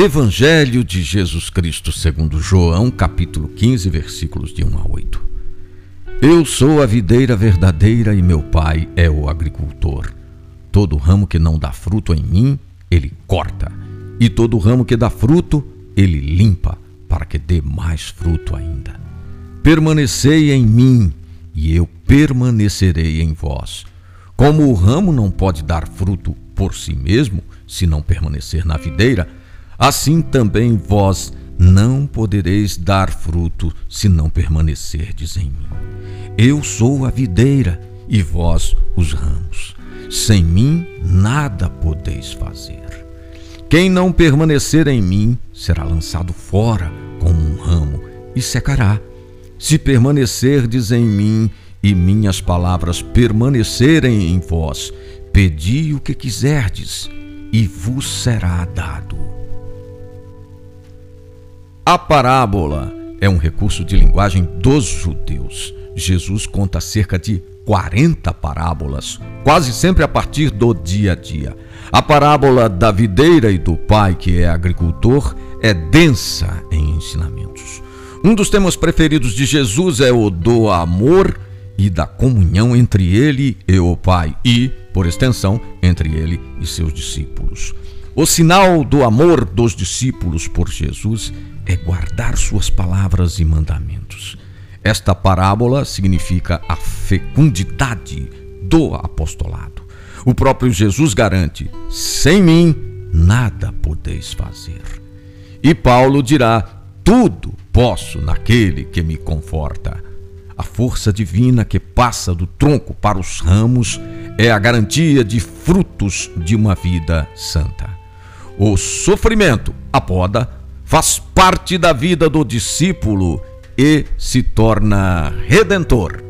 Evangelho de Jesus Cristo segundo João, capítulo 15, versículos de 1 a 8. Eu sou a videira verdadeira e meu pai é o agricultor. Todo ramo que não dá fruto em mim, ele corta, e todo ramo que dá fruto, ele limpa, para que dê mais fruto ainda. Permanecei em mim, e eu permanecerei em vós. Como o ramo não pode dar fruto por si mesmo, se não permanecer na videira, assim também vós não podereis dar fruto se não permanecerdes em mim. Eu sou a videira e vós os ramos. Sem mim nada podeis fazer. Quem não permanecer em mim será lançado fora como um ramo e secará. Se permanecerdes em mim e minhas palavras permanecerem em vós, pedi o que quiserdes e vos será dado. A parábola é um recurso de linguagem dos judeus. Jesus conta cerca de 40 parábolas, quase sempre a partir do dia a dia. A parábola da videira e do pai, que é agricultor, é densa em ensinamentos. Um dos temas preferidos de Jesus é o do amor e da comunhão entre ele e o Pai, e, por extensão, entre ele e seus discípulos. O sinal do amor dos discípulos por Jesus é guardar suas palavras e mandamentos. Esta parábola significa a fecundidade do apostolado. O próprio Jesus garante: sem mim nada podeis fazer. E Paulo dirá: tudo posso naquele que me conforta. A força divina que passa do tronco para os ramos é a garantia de frutos de uma vida santa. O sofrimento, a poda, faz parte da vida do discípulo e se torna redentor.